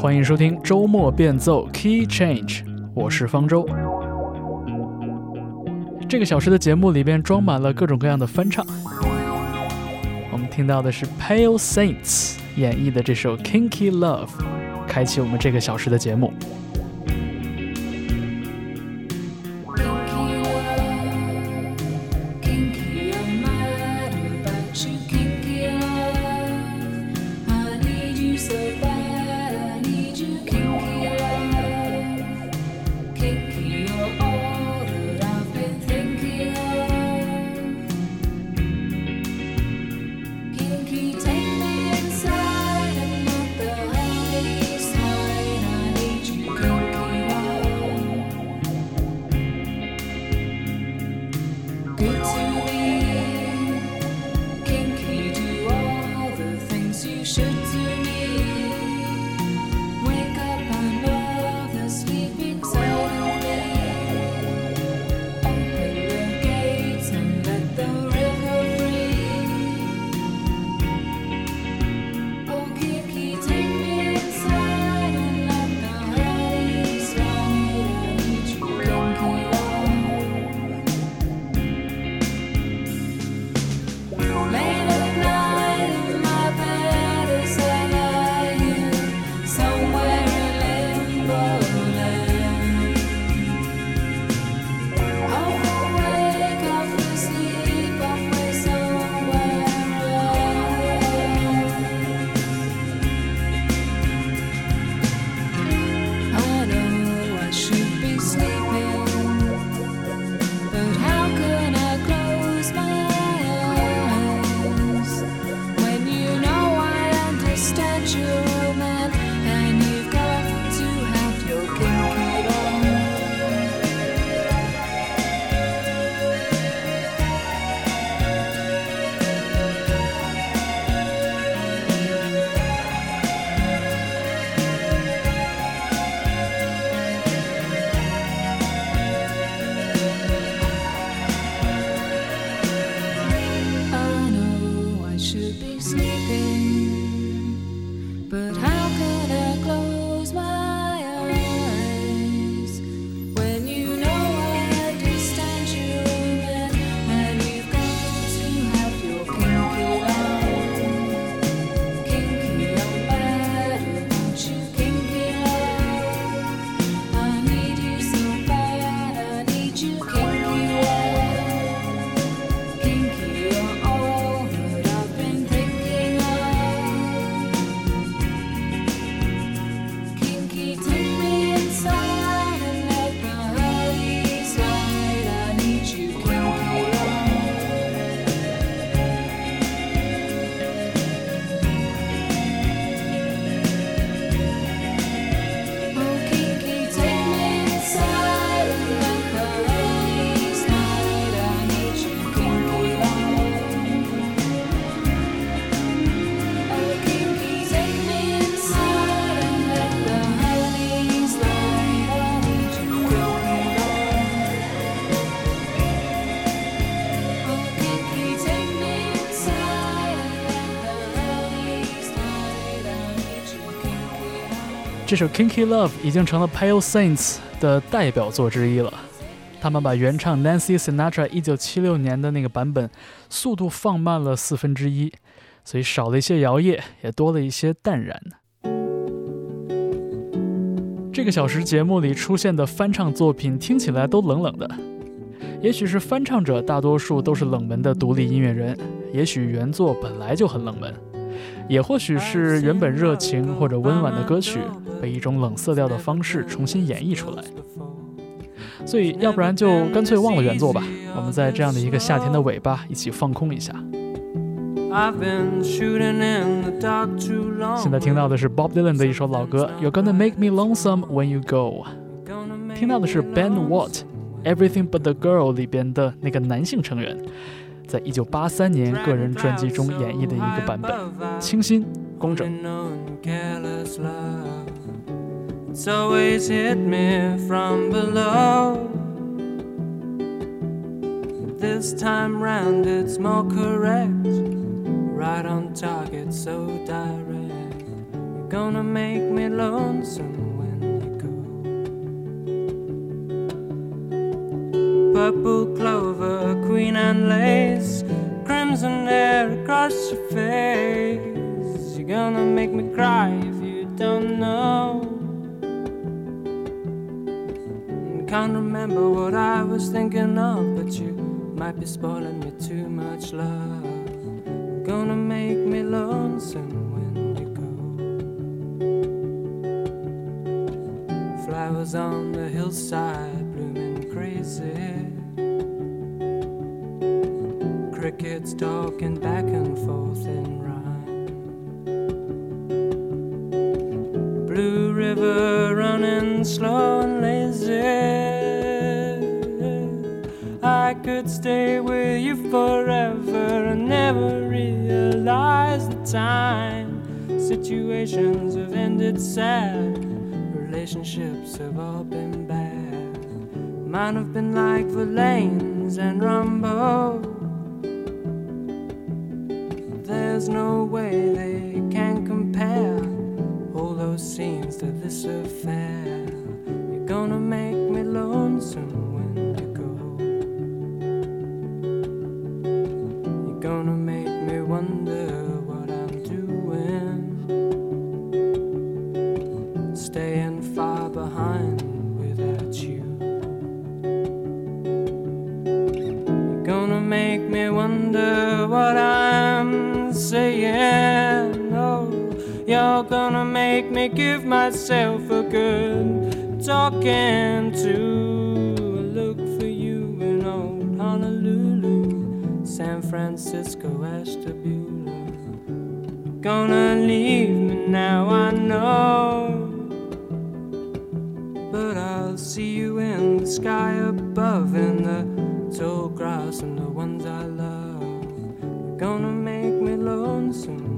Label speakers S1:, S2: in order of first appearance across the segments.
S1: 欢迎收听周末变奏 Key Change，我是方舟。这个小时的节目里边装满了各种各样的翻唱。我们听到的是 Pale Saints 演绎的这首 Kinky Love，开启我们这个小时的节目。这首《Kinky Love》已经成了 Pale Saints 的代表作之一了。他们把原唱 Nancy Sinatra 1976年的那个版本速度放慢了四分之一，所以少了一些摇曳，也多了一些淡然。这个小时节目里出现的翻唱作品听起来都冷冷的，也许是翻唱者大多数都是冷门的独立音乐人，也许原作本来就很冷门。也或许是原本热情或者温婉的歌曲，被一种冷色调的方式重新演绎出来。所以，要不然就干脆忘了原作吧。我们在这样的一个夏天的尾巴，一起放空一下。现在听到的是 Bob Dylan 的一首老歌《You're Gonna Make Me Lonesome When You Go》，听到的是 Ben Watt《Everything But the Girl》里边的那个男性成员。在一九八三年个人专辑中演绎的一个版本，清新工整。It's always hit me from below. This time round it's more correct, right on target, so direct.
S2: You're gonna make me lonesome Purple clover, queen and lace, crimson hair across your face. You're gonna make me cry if you don't know. Can't remember what I was thinking of, but you might be spoiling me too much love. Gonna make me lonesome when you go. Flowers on the hillside crazy. Crickets talking back and forth in rhyme. Blue river running slow and lazy. I could stay with you forever and never realize the time. Situations have ended sad, relationships have all been. Mine have been like Verlaine's and Rambo. There's no way they can compare all those scenes to this affair. What I'm saying. Oh, you're gonna make me give myself a good talking to. I look for you in old Honolulu, San Francisco, Ashtabula. Gonna leave me now, I know. But I'll see you in the sky above, in the tall grass and the ones I love. Gonna make me lonesome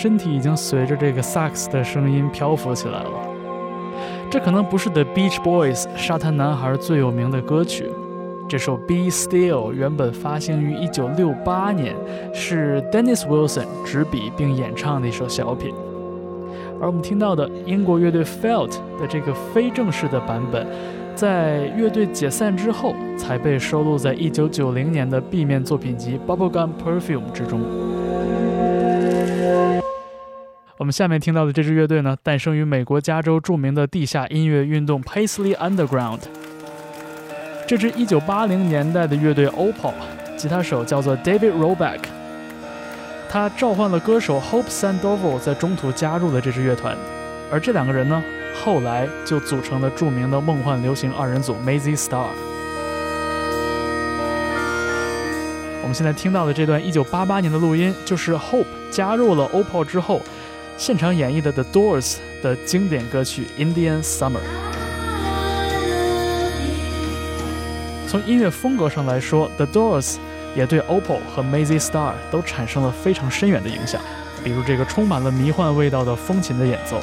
S3: 身体已经随着这个萨克斯的声音漂浮起来了。这可能不是 The Beach Boys 沙滩男孩最有名的歌曲。这首《Be Still》原本发行于1968年，是 Dennis Wilson 执笔并演唱的一首小品。而我们听到的英国乐队 Felt 的这个非正式的版本，在乐队解散之后才被收录在1990年的 B 面作品集《Bubblegum Perfume》之中。我们下面听到的这支乐队呢，诞生于美国加州著名的地下音乐运动 Paisley Underground。这支1980年代的乐队 Opal，吉他手叫做 David Roback，他召唤了歌手 Hope Sandoval 在中途加入了这支乐团，而这两个人呢，后来就组成了著名的梦幻流行二人组 Mazzy Star。我们现在听到的这段1988年的录音，就是 Hope 加入了 Opal 之后，现场演绎的 The Doors 的经典歌曲《Indian Summer》。从音乐风格上来说，The Doors 也对 Opal 和 Mazzy Star 都产生了非常深远的影响，比如这个充满了迷幻味道的风琴的演奏。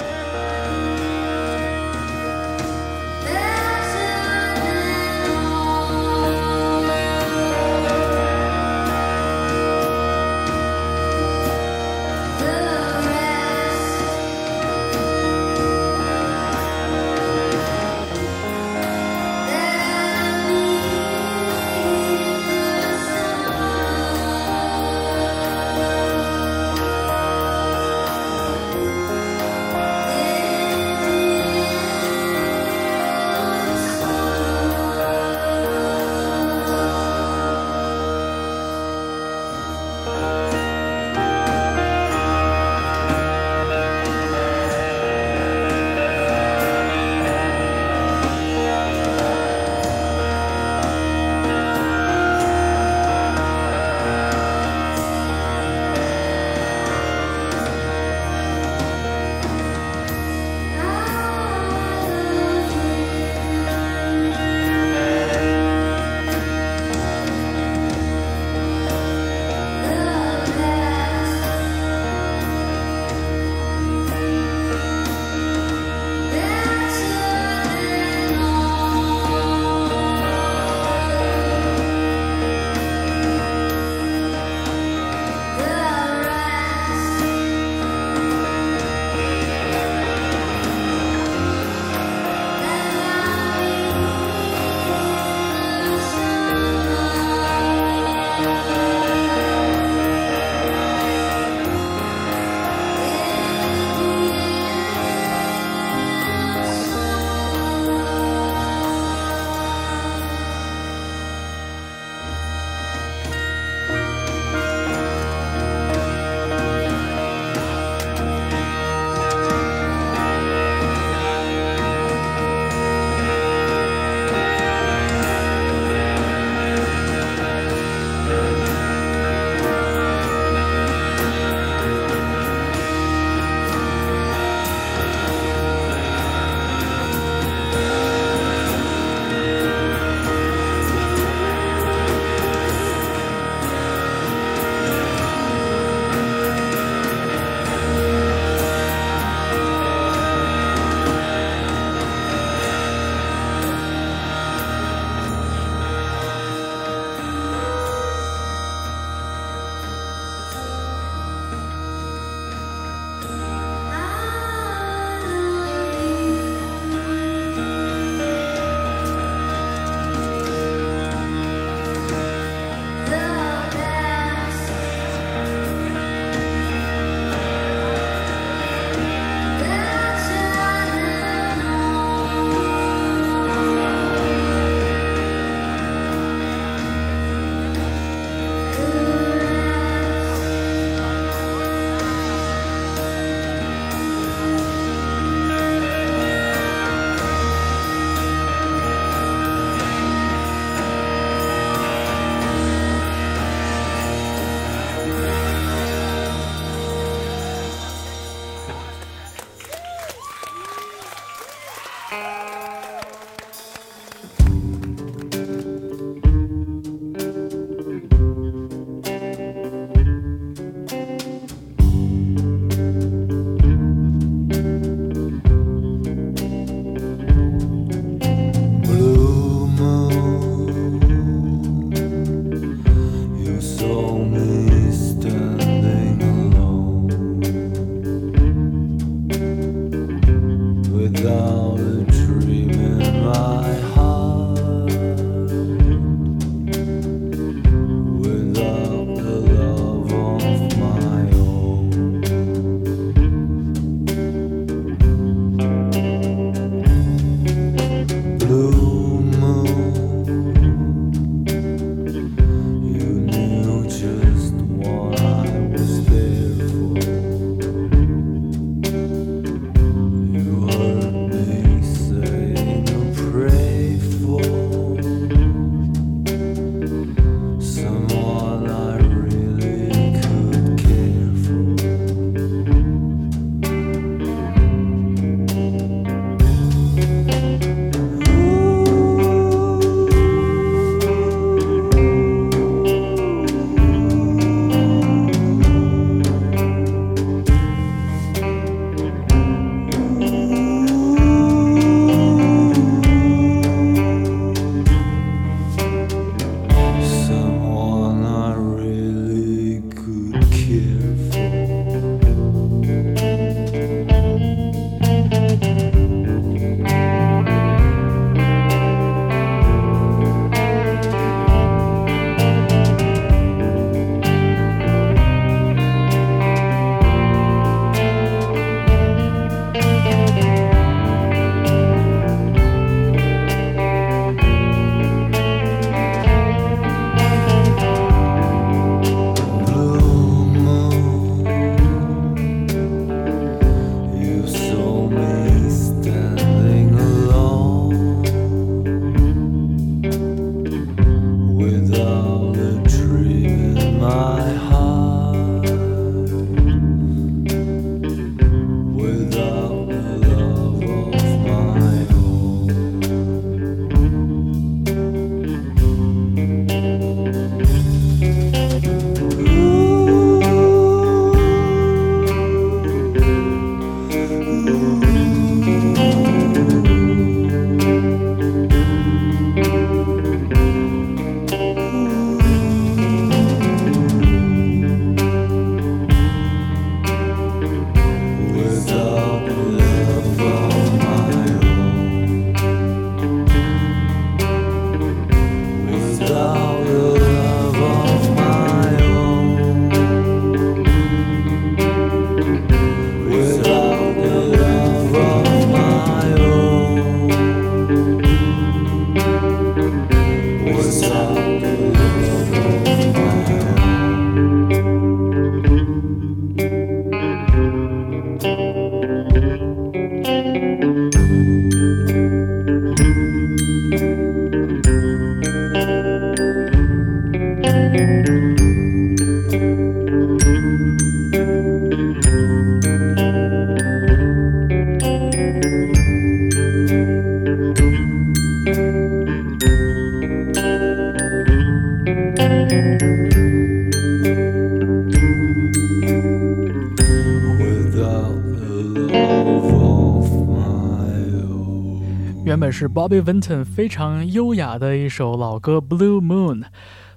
S3: 原本是 Bobby Vinton 非常优雅的一首老歌《Blue Moon》，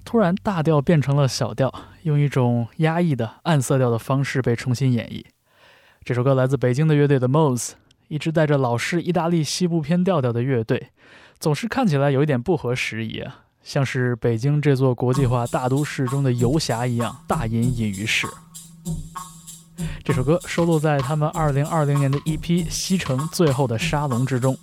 S3: 突然大调变成了小调，用一种压抑的暗色调的方式被重新演绎。这首歌来自北京的乐队的 Moes，一支带着老式意大利西部片调调的乐队，总是看起来有一点不合时宜啊，像是北京这座国际化大都市中的游侠一样，大隐隐于市。这首歌收录在他们2020年的 EP《西城最后的沙龙》之中。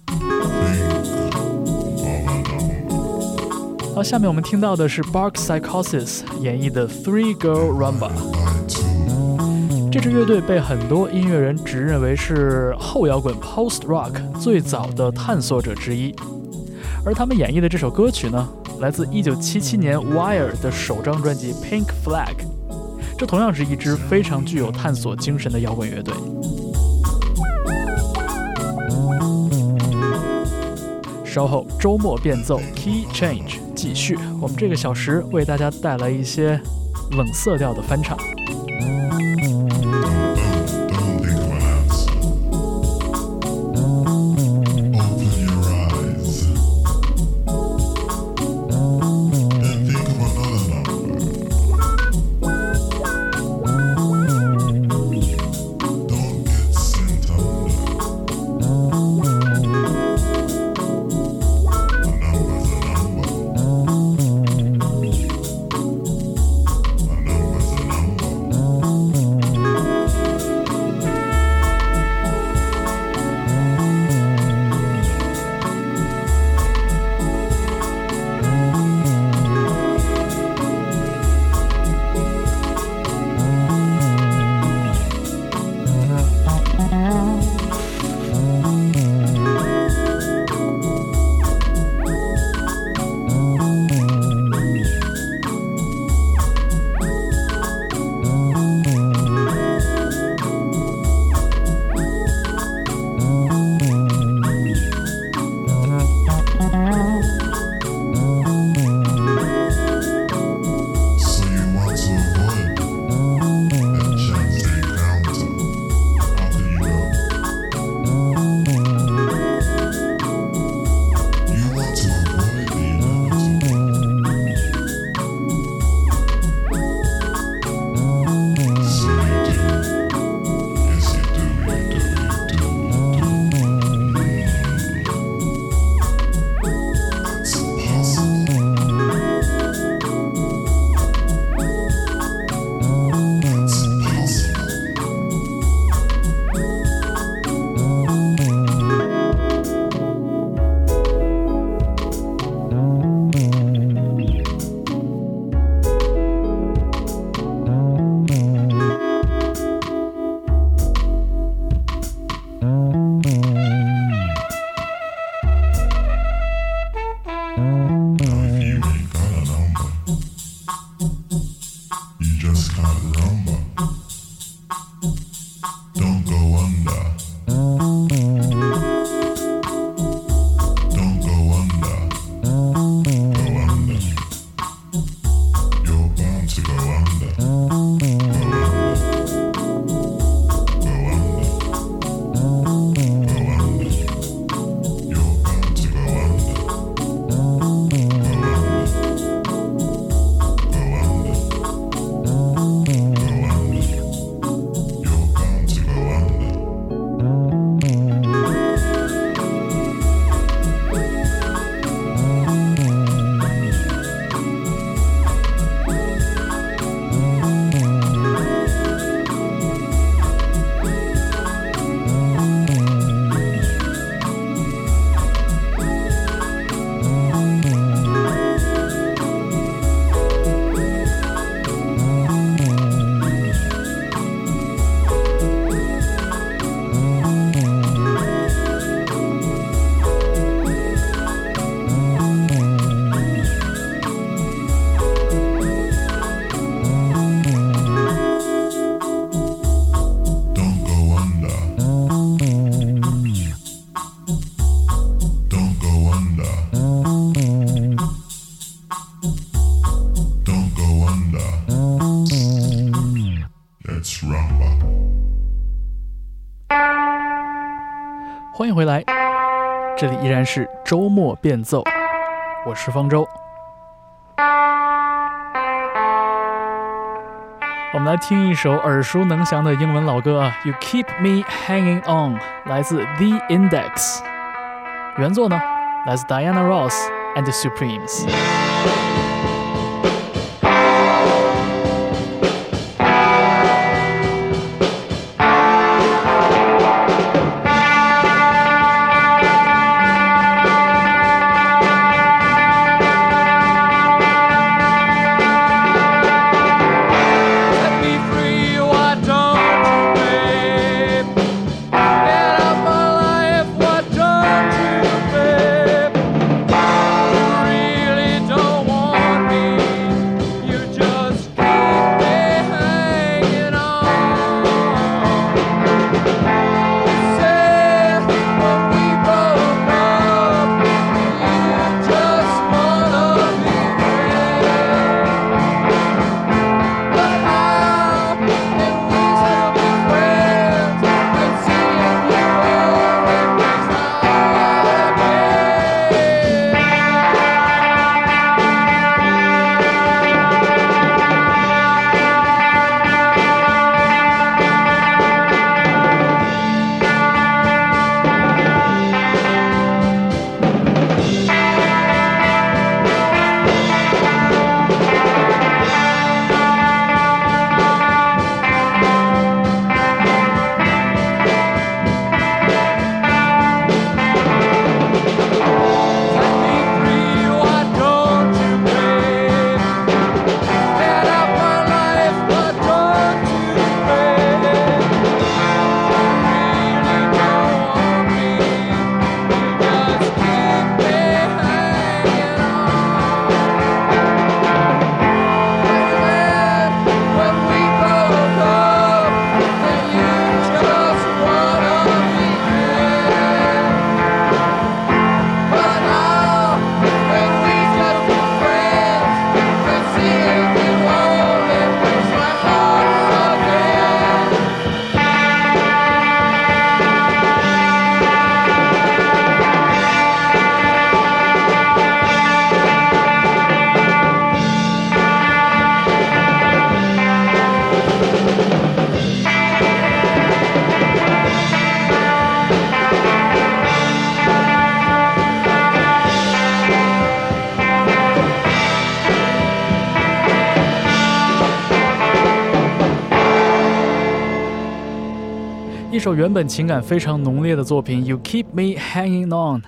S3: 好，下面我们听到的是 Bark Psychosis 演绎的 Three Girl Rumba。这支乐队被很多音乐人指认为是后摇滚 Post Rock 最早的探索者之一，而他们演绎的这首歌曲呢，来自1977年 Wire 的首张专辑 Pink Flag。这同样是一支非常具有探索精神的摇滚乐队。稍后周末变奏 Key Change 继续，我们这个小时为大家带来一些冷色调的翻唱。周末变奏，我是方舟。我们来听一首耳熟能详的英文老歌，You Keep Me Hanging On，来自 The Index。原作呢，来自 Diana Ross and the Supremes。原本情感非常浓烈的作品《You Keep Me Hanging On》，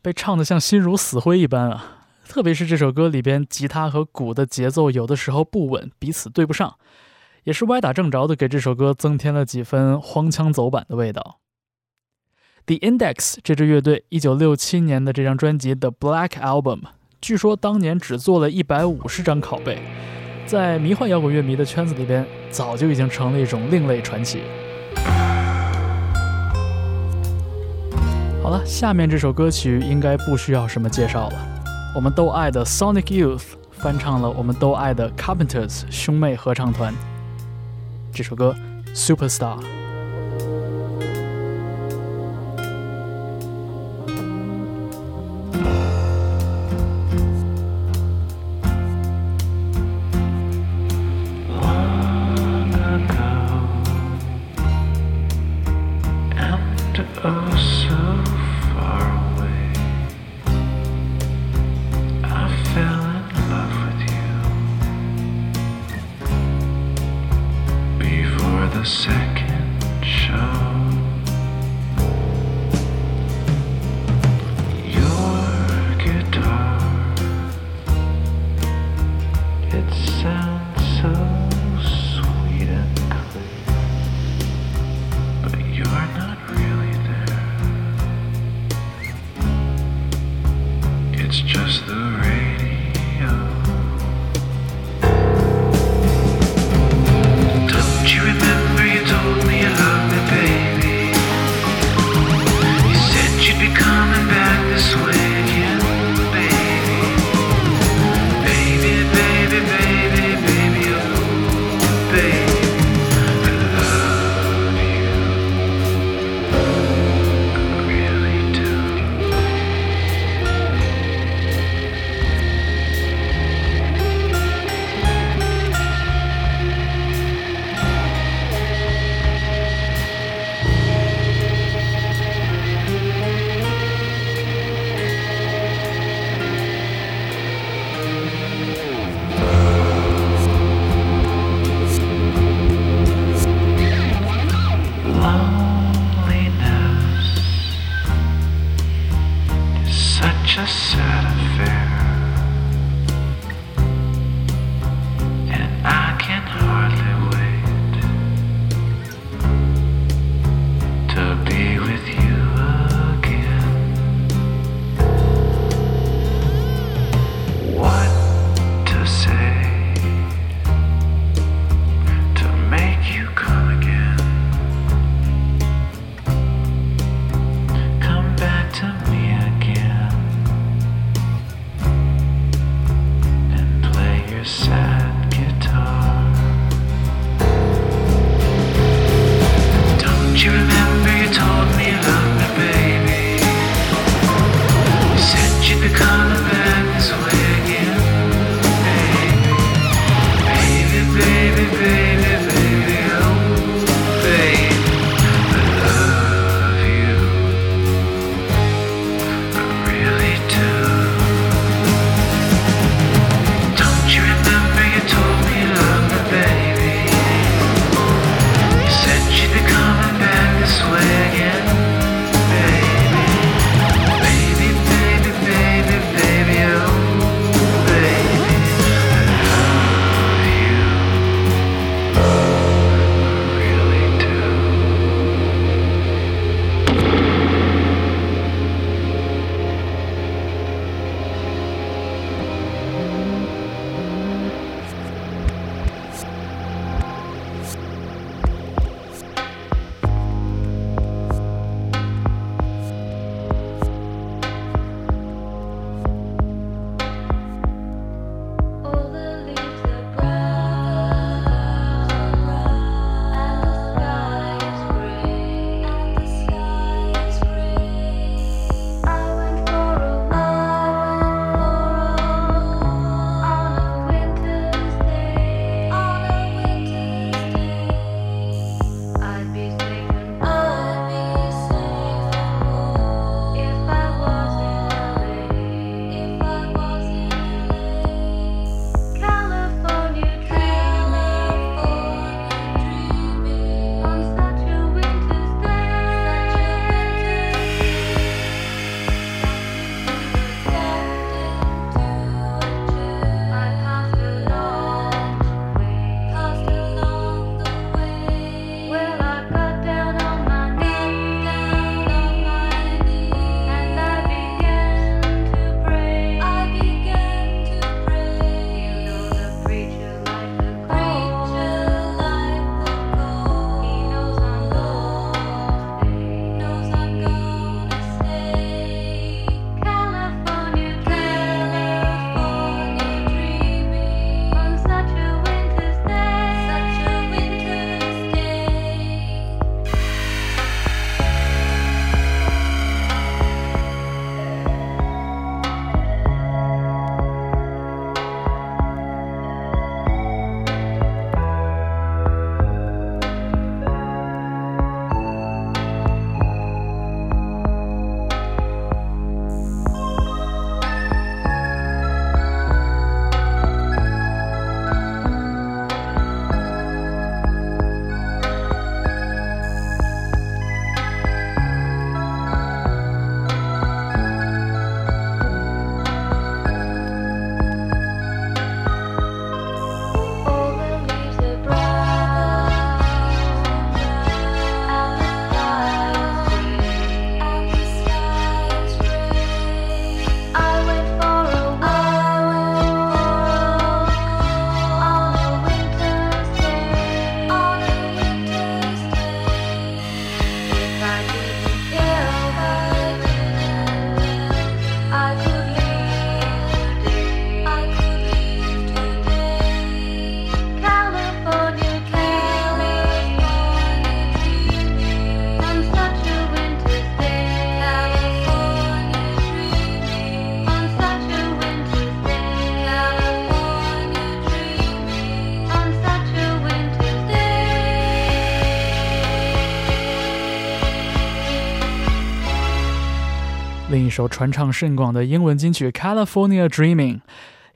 S3: 被唱得像心如死灰一般啊！特别是这首歌里边吉他和鼓的节奏有的时候不稳，彼此对不上，也是歪打正着的给这首歌增添了几分荒腔走板的味道。The Index 这支乐队一九六七年的这张专辑《The Black Album》，据说当年只做了一百五十张拷贝，在迷幻摇滚乐迷的圈子里边，早就已经成了一种另类传奇。好了，下面这首歌曲应该不需要什么介绍了，我们都爱的 Sonic Youth 翻唱了我们都爱的 Carpenters 兄妹合唱团这首歌《Superstar》。首传唱甚广的英文金曲《California Dreaming》，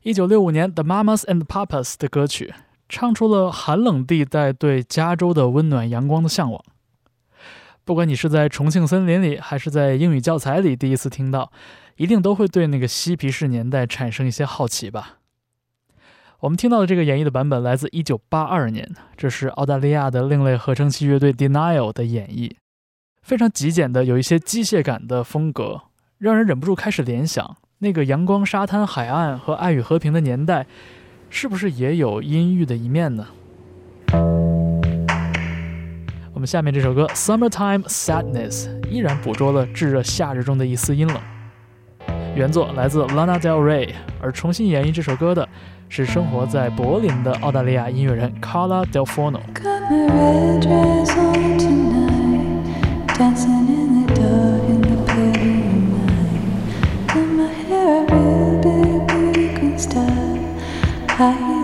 S3: 一九六五年 The Mamas and Papas 的歌曲，唱出了寒冷地带对加州的温暖阳光的向往。不管你是在重庆森林里，还是在英语教材里第一次听到，一定都会对那个嬉皮士年代产生一些好奇吧。我们听到的这个演绎的版本来自1982年，这是澳大利亚的另类合成器乐队 Denial 的演绎，非常极简的，有一些机械感的风格，让人忍不住开始联想，那个阳光、沙滩、海岸和爱与和平的年代，是不是也有阴郁的一面呢？我们下面这首歌《Summertime Sadness》依然捕捉了炙热夏日中的一丝阴冷。原作来自 Lana Del Rey，而重新演绎这首歌的是生活在柏林的澳大利亚音乐人 Carla Del Forno。
S4: 还。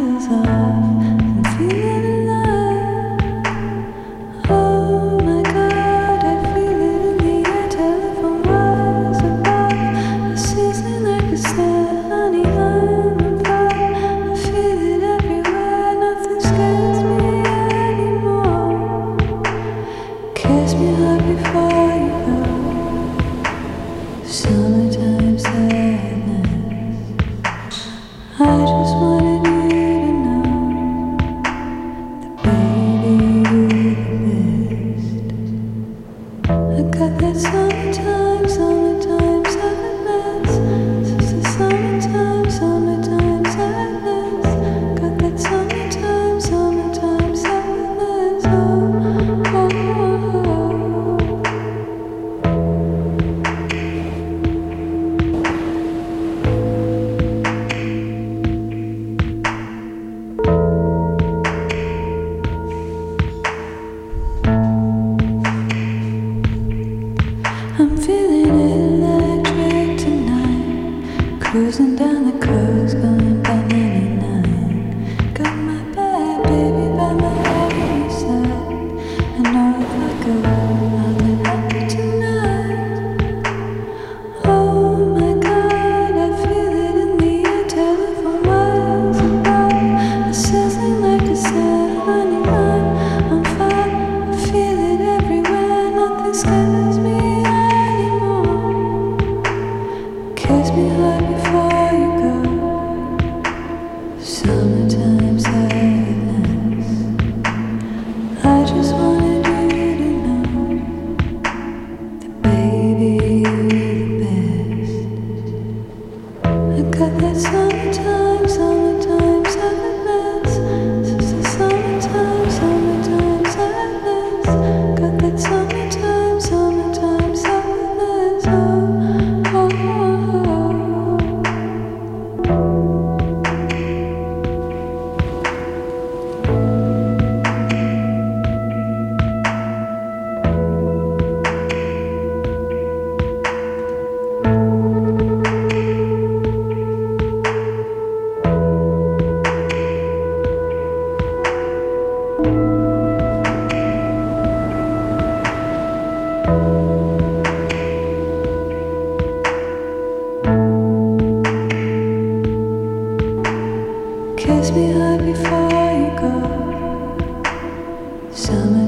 S4: Kiss me hard before you go. Summertime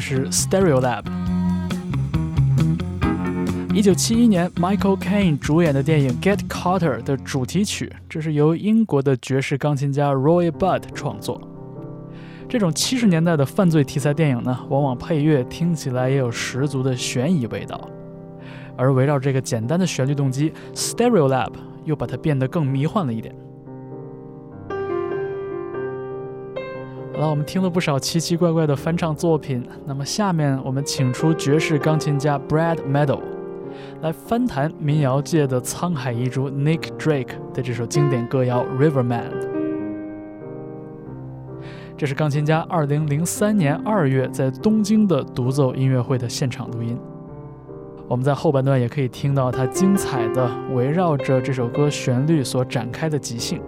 S3: 是 Stereolab。一九七一年，Michael Caine 主演的电影《Get Carter》的主题曲，这是由英国的爵士钢琴家 Roy Budd 创作。这种七十年代的犯罪题材电影呢，往往配乐听起来也有十足的悬疑味道。而围绕这个简单的旋律动机，Stereolab 又把它变得更迷幻了一点。了，我们听了不少奇奇怪怪的翻唱作品，那么下面我们请出爵士钢琴家 Brad Meadow 来翻弹民谣界的沧海遗珠 Nick Drake 的这首经典歌谣《Riverman》。这是钢琴家2003年2月在东京的独奏音乐会的现场录音。我们在后半段也可以听到他精彩的围绕着这首歌旋律所展开的即兴。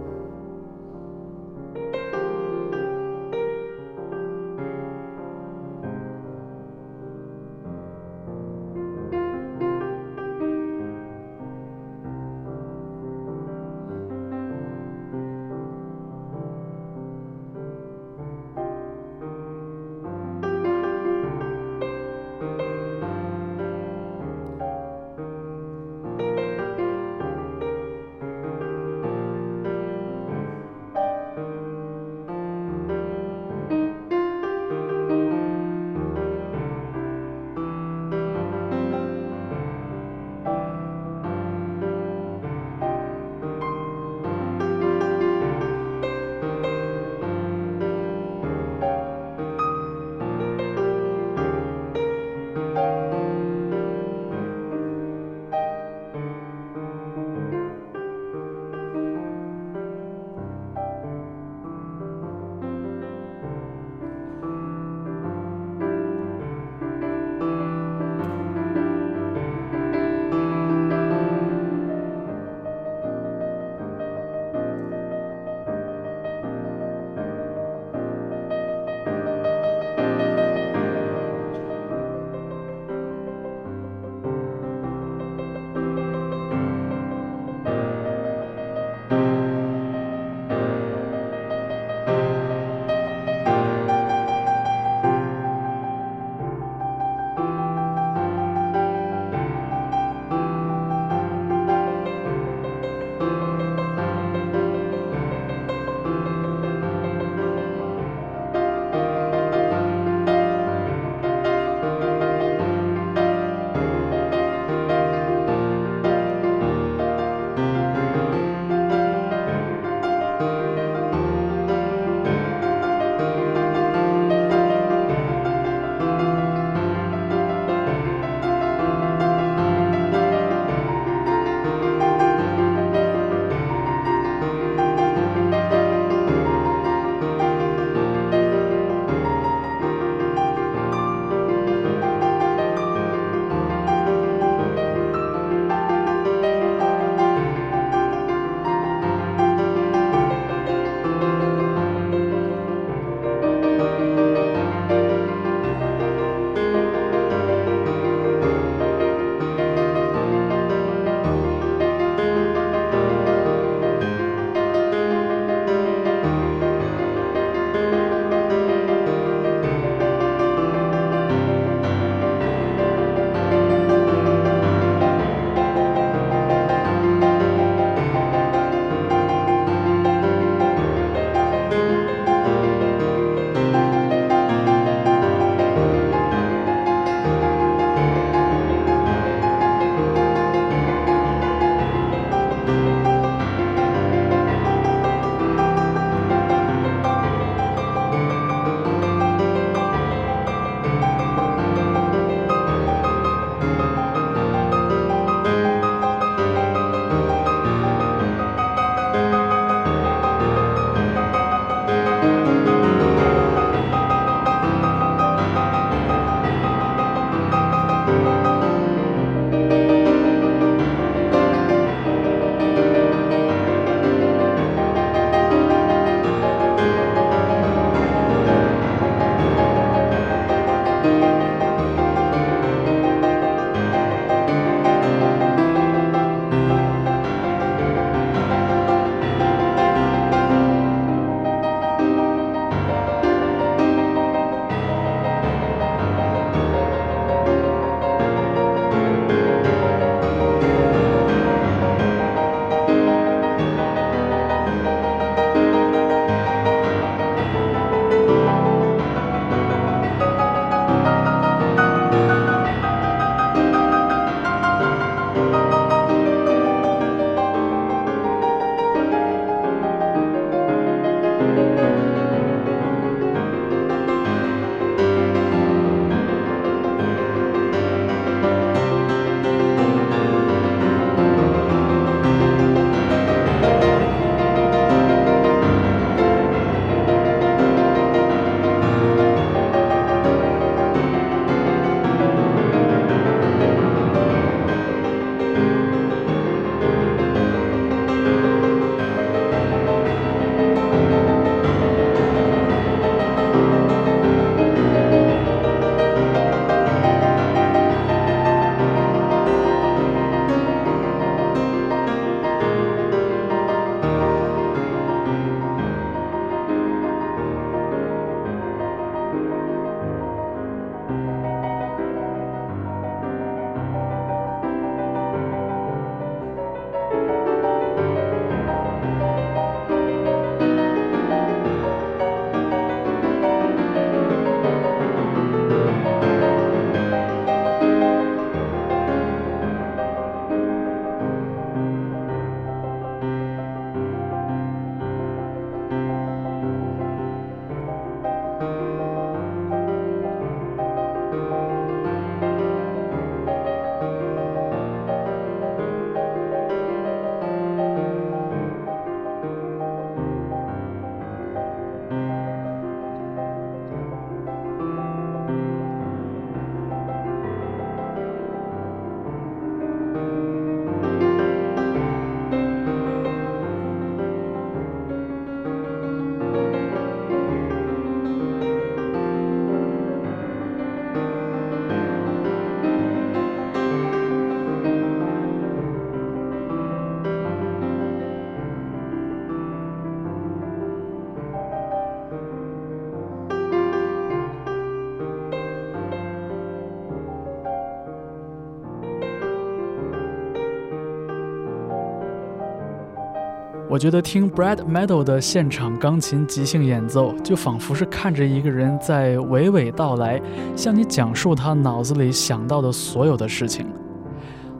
S3: 我觉得听 Brad Meadow 的现场钢琴即兴演奏，就仿佛是看着一个人在娓娓道来，向你讲述他脑子里想到的所有的事情，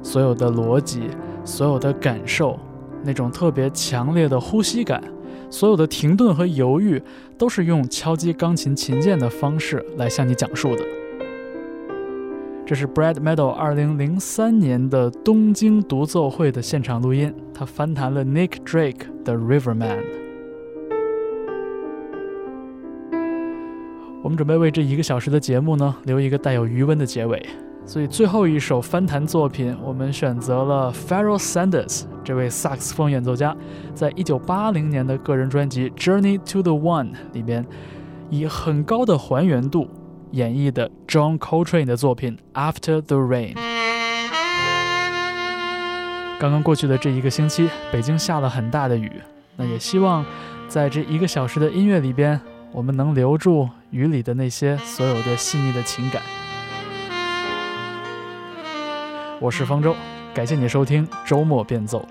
S3: 所有的逻辑，所有的感受，那种特别强烈的呼吸感，所有的停顿和犹豫，都是用敲击钢琴琴键的方式来向你讲述的。这是 Brad Meadow 2003年的东京独奏会的现场录音，他翻弹了 Nick Drake 的 Riverman。我们准备为这一个小时的节目呢留一个带有余温的结尾，所以最后一首翻弹作品，我们选择了 Pharoah Sanders 这位萨克斯风演奏家，在1980年的个人专辑《Journey to the One》里边，以很高的还原度。演绎的 John Coltrane 的作品《After the Rain》。刚刚过去的这一个星期，北京下了很大的雨，那也希望在这一个小时的音乐里边，我们能留住雨里的那些所有的细腻的情感。我是方舟，感谢你收听周末变奏。